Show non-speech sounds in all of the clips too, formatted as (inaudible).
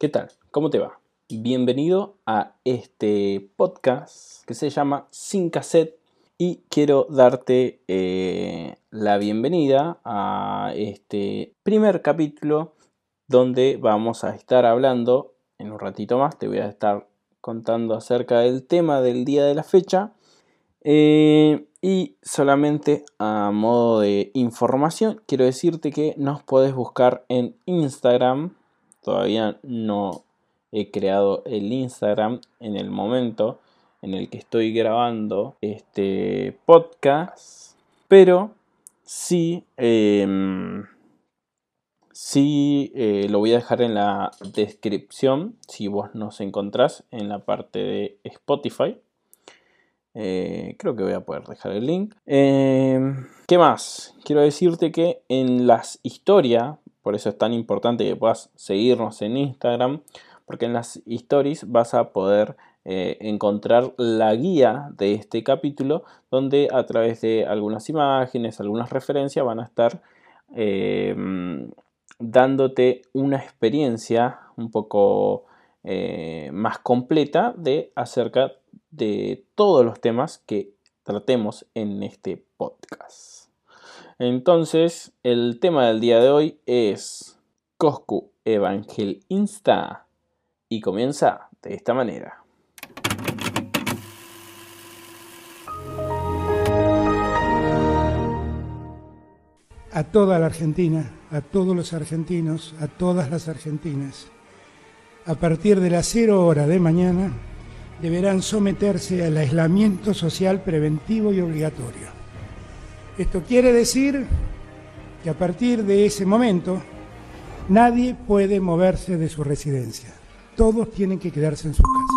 ¿Qué tal? ¿Cómo te va? Bienvenido a este podcast que se llama Sin Cassette y quiero darte eh, la bienvenida a este primer capítulo donde vamos a estar hablando en un ratito más, te voy a estar contando acerca del tema del día de la fecha eh, y solamente a modo de información, quiero decirte que nos puedes buscar en Instagram. Todavía no he creado el Instagram en el momento en el que estoy grabando este podcast. Pero sí, em, sí eh, lo voy a dejar en la descripción si vos nos encontrás en la parte de Spotify. Eh, creo que voy a poder dejar el link. Em, ¿Qué más? Quiero decirte que en las historias, por eso es tan importante que puedas seguirnos en Instagram, porque en las stories vas a poder eh, encontrar la guía de este capítulo, donde a través de algunas imágenes, algunas referencias van a estar em, dándote una experiencia un poco eh, más completa de acerca de todos los temas que tratemos en este podcast. Entonces, el tema del día de hoy es Coscu Evangel Insta y comienza de esta manera. A toda la Argentina, a todos los argentinos, a todas las argentinas, a partir de las cero hora de mañana, deberán someterse al aislamiento social preventivo y obligatorio. Esto quiere decir que a partir de ese momento nadie puede moverse de su residencia. Todos tienen que quedarse en su casa.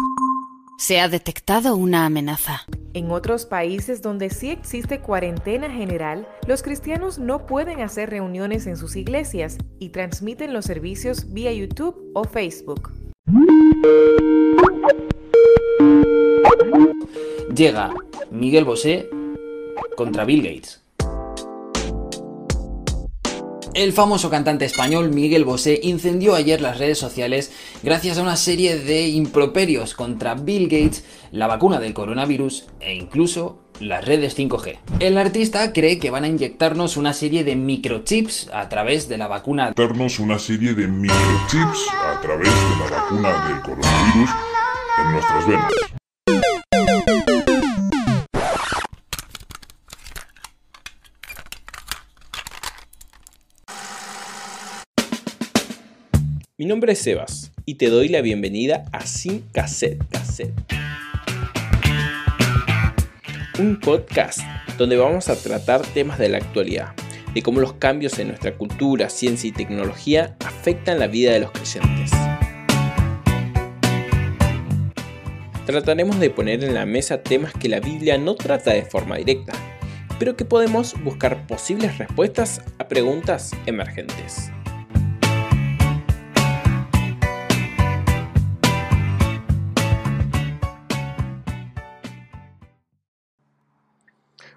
Se ha detectado una amenaza. En otros países donde sí existe cuarentena general, los cristianos no pueden hacer reuniones en sus iglesias y transmiten los servicios vía YouTube o Facebook. Llega Miguel Bosé contra Bill Gates. El famoso cantante español Miguel Bosé incendió ayer las redes sociales gracias a una serie de improperios contra Bill Gates, la vacuna del coronavirus e incluso las redes 5G. El artista cree que van a inyectarnos una serie de microchips a través de la vacuna. de microchips a través de la vacuna del coronavirus en nuestras venas. Nombre es Sebas y te doy la bienvenida a Sin Cassette Cassette. Un podcast donde vamos a tratar temas de la actualidad, de cómo los cambios en nuestra cultura, ciencia y tecnología afectan la vida de los creyentes. Trataremos de poner en la mesa temas que la Biblia no trata de forma directa, pero que podemos buscar posibles respuestas a preguntas emergentes.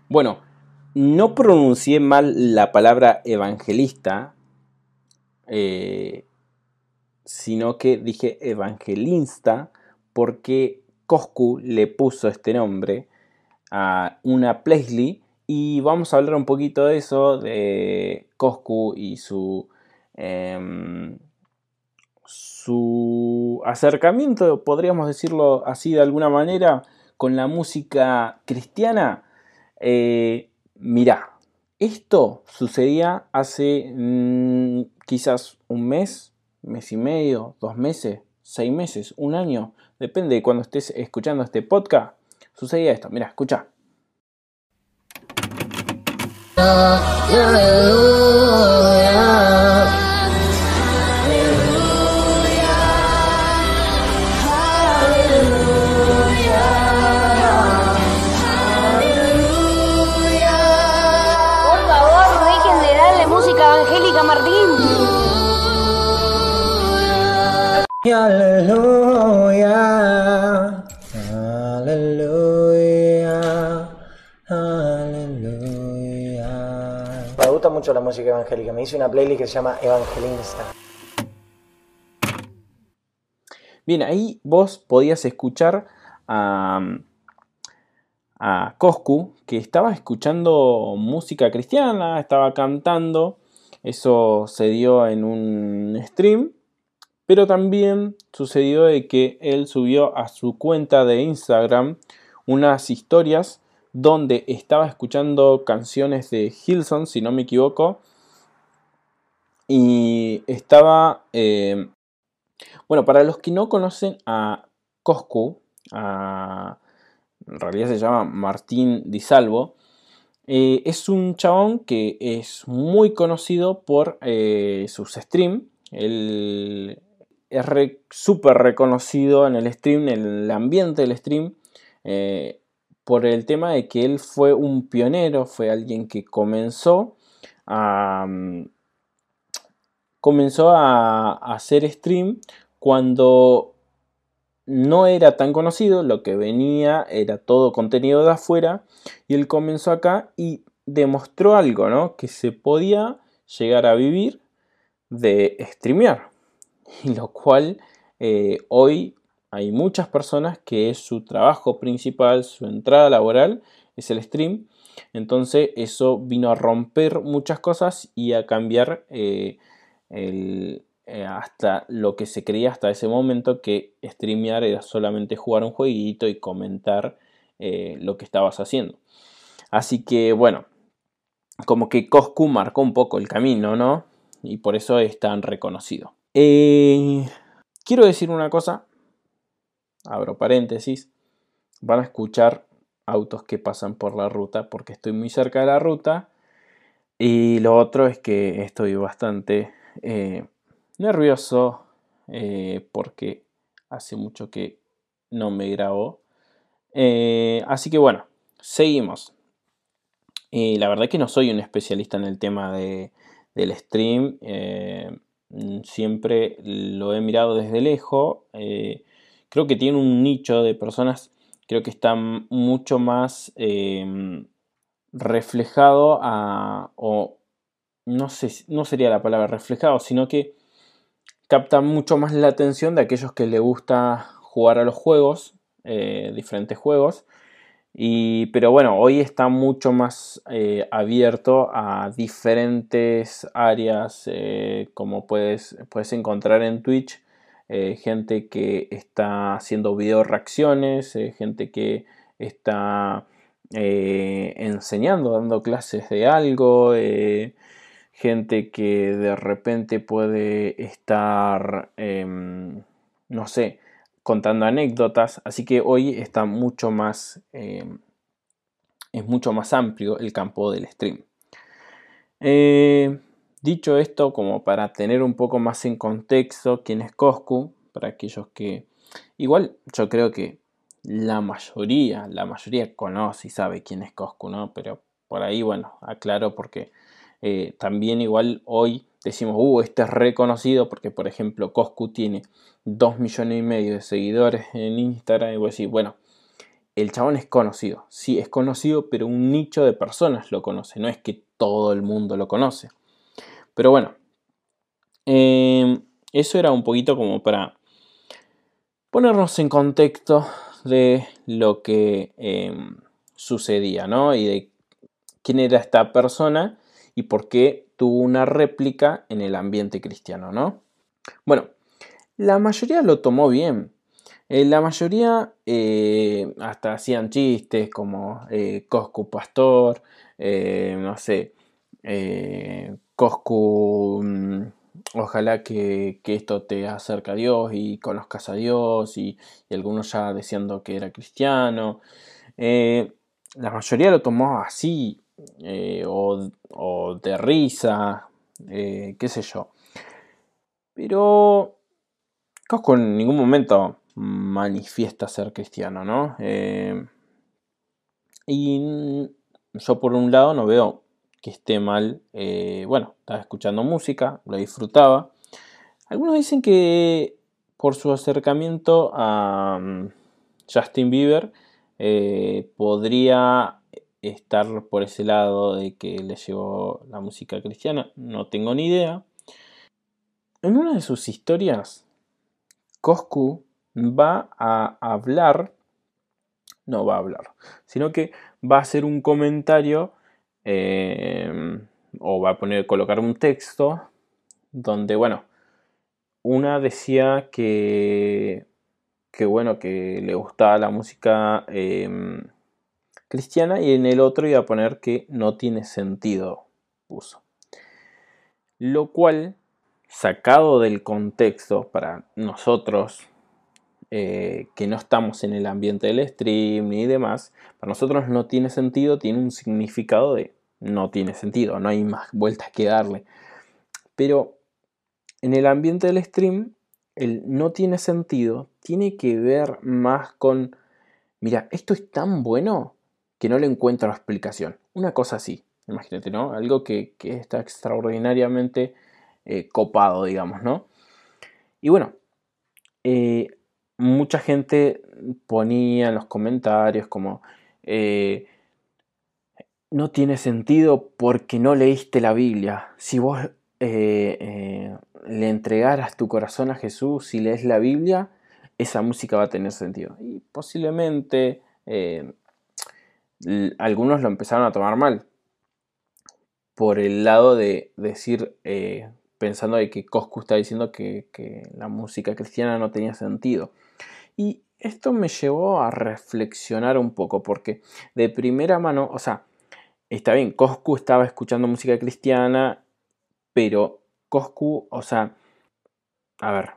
Bueno, no pronuncié mal la palabra evangelista, eh, sino que dije evangelista porque Coscu le puso este nombre a una playlist y vamos a hablar un poquito de eso, de Coscu y su, em, su acercamiento, podríamos decirlo así de alguna manera, con la música cristiana eh, mirá, esto sucedía hace mm, quizás un mes, mes y medio, dos meses, seis meses, un año, depende de cuando estés escuchando este podcast, sucedía esto. Mira, escucha. Aleluya, aleluya, aleluya. Me gusta mucho la música evangélica. Me hice una playlist que se llama Evangelista. Bien, ahí vos podías escuchar a, a Coscu, que estaba escuchando música cristiana, estaba cantando. Eso se dio en un stream. Pero también sucedió de que él subió a su cuenta de Instagram unas historias donde estaba escuchando canciones de Hilson, si no me equivoco. Y estaba... eh, bueno, para los que no conocen a Coscu, a- en realidad se llama Martín Di Salvo, eh, es un chabón que es muy conocido por eh, sus streams. Es re- súper reconocido en el stream, en el ambiente del stream, eh, por el tema de que él fue un pionero, fue alguien que comenzó a, mm, comenzó a, hacer stream cuando no era tan conocido, lo que venía era todo contenido de afuera y él comenzó acá y demostró algo, ¿no? Que se podía llegar a vivir de streamear. Y (laughs) lo cual eh, hoy hay muchas personas que es su trabajo principal, su entrada laboral es el stream. Entonces eso vino a romper muchas cosas y a cambiar eh, eh, hasta lo que se creía hasta ese momento que streamear era solamente jugar un jueguito y comentar lo que estabas haciendo. Así que bueno, como que Coscu marcó un poco el camino, ¿no? Y por eso es tan reconocido. Eh, quiero decir una cosa, abro paréntesis, van a escuchar autos que pasan por la ruta porque estoy muy cerca de la ruta. Y lo otro es que estoy bastante eh, nervioso eh, porque hace mucho que no me grabo. Eh, así que bueno, seguimos. Eh, la verdad que no soy un especialista en el tema de, del stream. Siempre lo he mirado desde lejos. eh, creo que tiene un nicho de personas, creo que está mucho más eh, reflejado a, o no sé, no sería la palabra reflejado, sino que capta mucho más la atención de aquellos que le gusta jugar a los juegos, eh, diferentes juegos. Y, pero bueno, hoy está mucho más eh, abierto a diferentes áreas, eh, como puedes, puedes encontrar en Twitch, eh, gente que está haciendo video reacciones, gente que está enseñando, dando clases de algo, gente que de repente puede estar, em, no sé, contando anécdotas, así que hoy está mucho más, em, es mucho más amplio el campo del stream. Eh, dicho esto, como para tener un poco más en contexto quién es Coscu, para aquellos que, igual yo creo que la mayoría, la mayoría conoce y sabe quién es Coscu, ¿no? Pero por ahí, bueno, aclaro porque eh, también igual hoy decimos, uh, este es reconocido porque, por ejemplo, Coscu tiene 2 millones y medio de seguidores en Instagram y vos decís, bueno, el chabón es conocido, sí, es conocido, pero un nicho de personas lo conoce, no es que todo el mundo lo conoce. Pero bueno, eh, eso era un poquito como para ponernos en contexto de lo que eh, sucedía, ¿no? Y de quién era esta persona y por qué tuvo una réplica en el ambiente cristiano, ¿no? Bueno, la mayoría lo tomó bien. Eh, la mayoría eh, hasta hacían chistes como eh, Coscu Pastor, eh, no sé, Coscu, mm, ojalá que, que esto te acerque a Dios y conozcas a Dios, y, y algunos ya diciendo que era cristiano. La mayoría lo tomó así, eh, o, de risa, eh, qué sé yo. Pero Cosco en ningún momento manifiesta ser cristiano, ¿no? Eh, y yo por un lado no veo que esté mal. bueno, estaba escuchando música, lo disfrutaba. Algunos dicen que por su acercamiento a mm, Justin Bieber podría estar por ese lado de que le llevó la música cristiana. No tengo ni idea. En una de sus historias, Coscu va a hablar, no va a hablar, sino que va a hacer un comentario eh, o va a poner, colocar un texto donde, bueno, una decía que, que bueno, que le gustaba la música em, cristiana y en el otro iba a poner que no tiene sentido, puso. Lo cual, sacado del contexto para nosotros, eh, que no estamos en el ambiente del stream ni demás, para nosotros no tiene sentido, tiene un significado de no tiene sentido, no hay más vueltas que darle. Pero en el ambiente del stream, el no tiene sentido tiene que ver más con, mira, esto es tan bueno que no le encuentro explicación. Una cosa así, imagínate, ¿no? Algo que, está extraordinariamente eh, copado, digamos, ¿no? Y bueno, eh, mucha gente ponía en los comentarios como, eh, no tiene sentido porque no leíste la Biblia. Si vos le entregaras tu corazón a Jesús y lees la Biblia, esa música va a tener sentido. Y posiblemente algunos lo empezaron a tomar mal. Por el lado de decir, pensando de que Coscu está diciendo que, que la música cristiana no tenía sentido. Y esto me llevó a reflexionar un poco, porque de primera mano, o sea, está bien, Coscu estaba escuchando música cristiana, pero Coscu, o sea, a ver,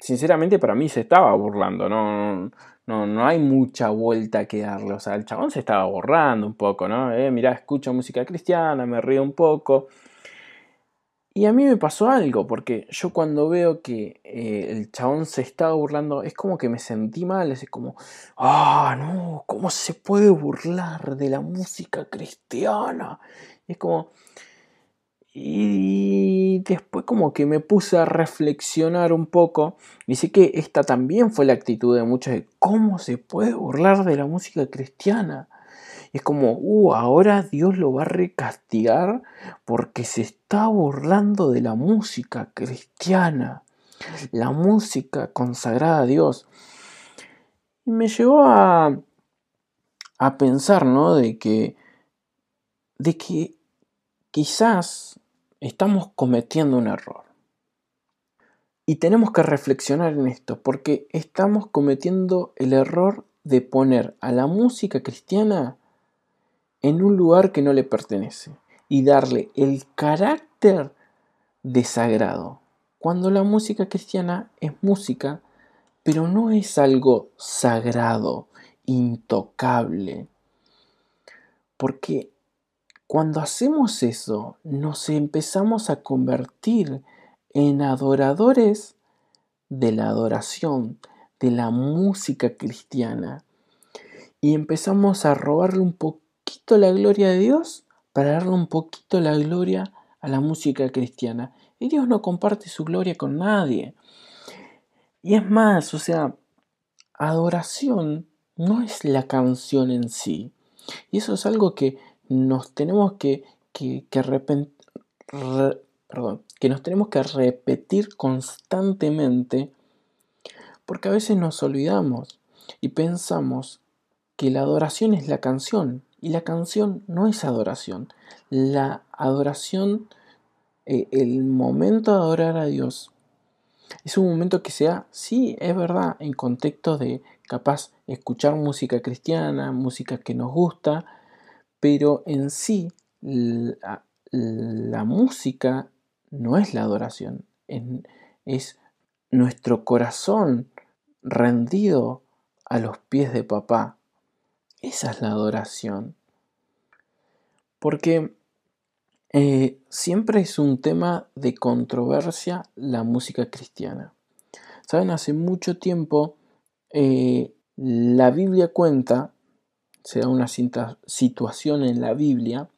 sinceramente para mí se estaba burlando, no, no, no hay mucha vuelta que darle, o sea, el chabón se estaba borrando un poco, ¿no? Eh, mirá, escucho música cristiana, me río un poco, y a mí me pasó algo, porque yo cuando veo que eh, el chabón se estaba burlando, es como que me sentí mal, es como, ah, no, ¿cómo se puede burlar de la música cristiana? es como... Y después como que me puse a reflexionar un poco, y sé que esta también fue la actitud de muchos de cómo se puede burlar de la música cristiana. Es como, uh, ahora Dios lo va a recastigar porque se está burlando de la música cristiana, la música consagrada a Dios. Y me llevó a, a pensar, ¿no? De que, de que quizás estamos cometiendo un error. Y tenemos que reflexionar en esto, porque estamos cometiendo el error de poner a la música cristiana en un lugar que no le pertenece y darle el carácter de sagrado. Cuando la música cristiana es música, pero no es algo sagrado, intocable. Porque cuando hacemos eso, nos empezamos a convertir en adoradores de la adoración, de la música cristiana. Y empezamos a robarle un poquito la gloria de Dios para darle un poquito la gloria a la música cristiana. Y Dios no comparte su gloria con nadie. Y es más, o sea, adoración no es la canción en sí. Y eso es algo que nos tenemos que, que, que, perdón, que nos tenemos que repetir constantemente porque a veces nos olvidamos y pensamos que la adoración es la canción y la canción no es adoración. La adoración, eh, el momento de adorar a Dios, es un momento que sea, sí, es verdad, en contexto de capaz escuchar música cristiana, música que nos gusta, pero en sí la, música no es la adoración, es nuestro corazón rendido a los pies de papá, esa es la adoración. Porque eh, siempre es un tema de controversia la música cristiana. Saben, hace mucho tiempo eh, la Biblia cuenta, se da una situación en la Biblia,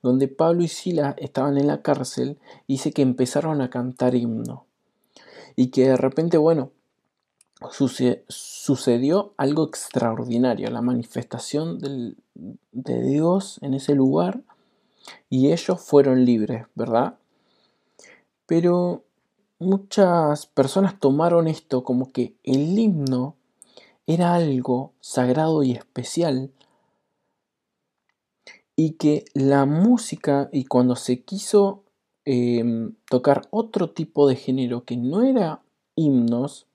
donde Pablo y Sila estaban en la cárcel dice que empezaron a cantar himno. Y que de repente, bueno, sucedió algo extraordinario, la manifestación de Dios en ese lugar y ellos fueron libres, ¿verdad? Pero muchas personas tomaron esto como que el himno era algo sagrado y especial y que la música y cuando se quiso em, tocar otro tipo de género que no era himnos,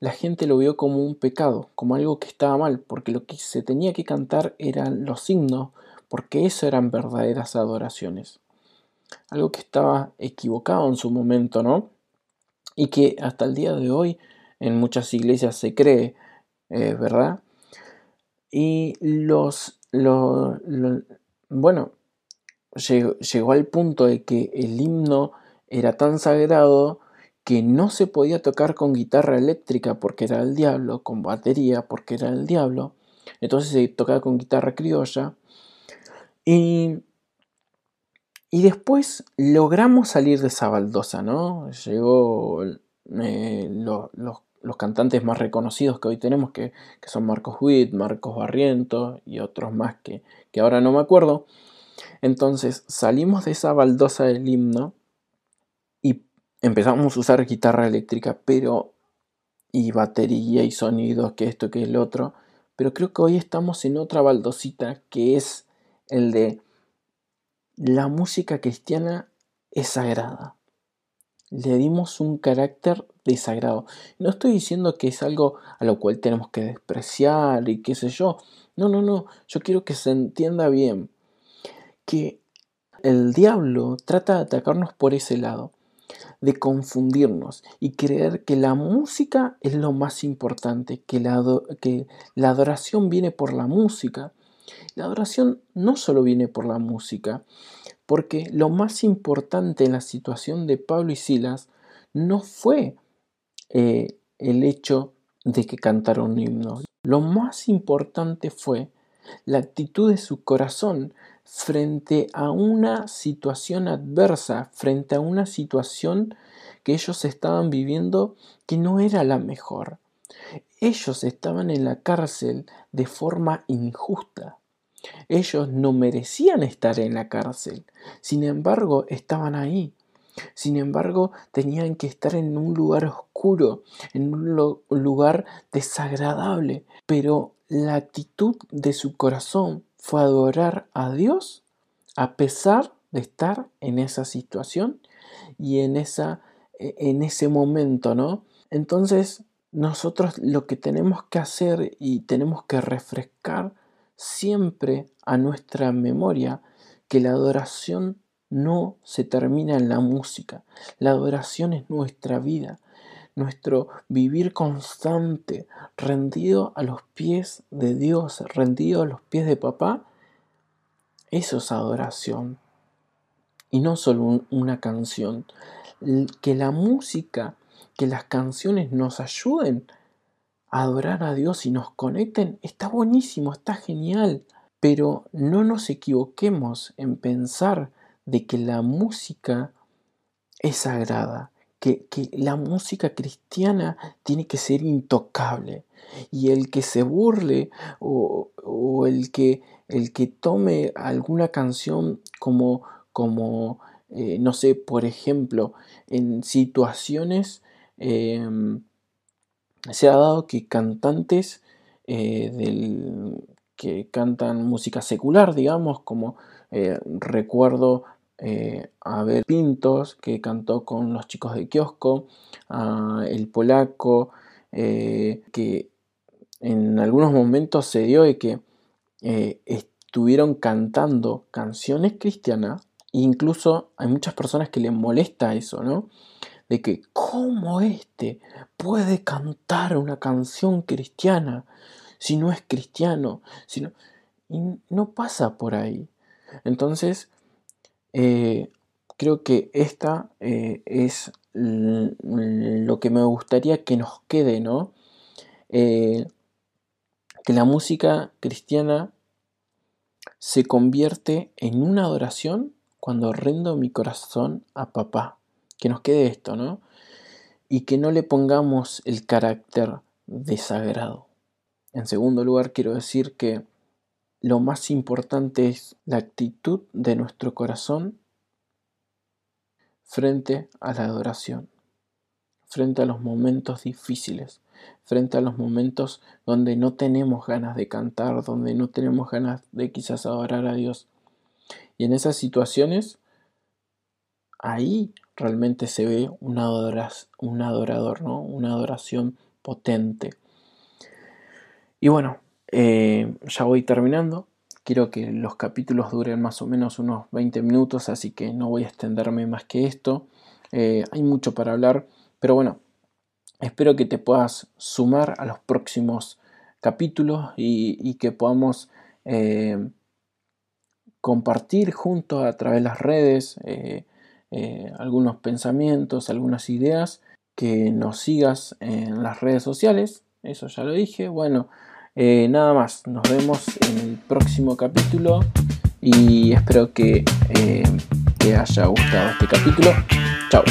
la gente lo vio como un pecado, como algo que estaba mal, porque lo que se tenía que cantar eran los himnos, porque eso eran verdaderas adoraciones. Algo que estaba equivocado en su momento, ¿no? Y que hasta el día de hoy en muchas iglesias se cree, eh, ¿verdad? Y los, bueno, llegó, llegó al punto de que el himno era tan sagrado que no se podía tocar con guitarra eléctrica porque era el diablo, con batería porque era el diablo. Entonces se tocaba con guitarra criolla. Y, y después logramos salir de esa baldosa, ¿no? Llegó eh, los cantantes más reconocidos que hoy tenemos, que, son Marcos Witt, Marcos Barrientos y otros más que, que ahora no me acuerdo. Entonces salimos de esa baldosa del himno empezamos a usar guitarra eléctrica, pero y batería y sonidos, que esto, que el otro, pero creo que hoy estamos en otra baldosita que es el de la música cristiana es sagrada. Le dimos un carácter de sagrado. No estoy diciendo que es algo a lo cual tenemos que despreciar y qué sé yo. No, no, no. Yo quiero que se entienda bien que el diablo trata de atacarnos por ese lado de confundirnos y creer que la música es lo más importante, que la, que la adoración viene por la música. La adoración no solo viene por la música, porque lo más importante en la situación de Pablo y Silas no fue eh, el hecho de que cantaron himnos. Lo más importante fue la actitud de su corazón frente a una situación adversa, frente a una situación que ellos estaban viviendo que no era la mejor. Ellos estaban en la cárcel de forma injusta. Ellos no merecían estar en la cárcel. Sin embargo, estaban ahí. Sin embargo, tenían que estar en un lugar oscuro, en un lugar desagradable. Pero la actitud de su corazón fue adorar a Dios a pesar de estar en esa situación y en, esa, en ese momento, ¿no? Entonces, nosotros lo que tenemos que hacer y tenemos que refrescar siempre a nuestra memoria que la adoración no se termina en la música. La adoración es nuestra vida, nuestro vivir constante, rendido a los pies de Dios, rendido a los pies de papá, eso es adoración. Y no solo una canción. Que la música, que las canciones nos ayuden adorar a Dios y nos conecten, está buenísimo, está genial. Pero no nos equivoquemos en pensar de que la música es sagrada que, la música cristiana tiene que ser intocable. Y el que se burle o, el, que, el que tome alguna canción como, como eh, no sé, por ejemplo, en situaciones em, se ha dado que cantantes eh, que cantan música secular, digamos, como eh, recuerdo eh, a ver Pintos, que cantó con los chicos de kiosco, a El Polaco, eh, que en algunos momentos se dio de que estuvieron cantando canciones cristianas, e incluso hay muchas personas que les molesta eso, ¿no? De que, ¿cómo este puede cantar una canción cristiana si no es cristiano? Si Y no pasa por ahí. Entonces, eh, creo que esta eh, es lo que me gustaría que nos quede, ¿no? Eh, que la música cristiana se convierte en una adoración cuando rindo mi corazón a papá. Que nos quede esto, ¿no? Y que no le pongamos el carácter desagrado. En segundo lugar, quiero decir que lo más importante es la actitud de nuestro corazón frente a la adoración. frente a los momentos difíciles, frente a los momentos donde no tenemos ganas de cantar, donde no tenemos ganas de quizás adorar a Dios. Y en esas situaciones, ahí realmente se ve un, un adorador, ¿no? una adoración potente. Y bueno, eh, ya voy terminando. Quiero que los capítulos duren más o menos unos 20 minutos, así que no voy a extenderme más que esto. Eh, hay mucho para hablar, pero bueno, espero que te puedas sumar a los próximos capítulos y, que podamos eh, compartir juntos a través de las redes algunos pensamientos, algunas ideas, que nos sigas en las redes sociales, eso ya lo dije. Bueno, eh, nada más, nos vemos en el próximo capítulo y espero que eh, te haya gustado este capítulo. Chao.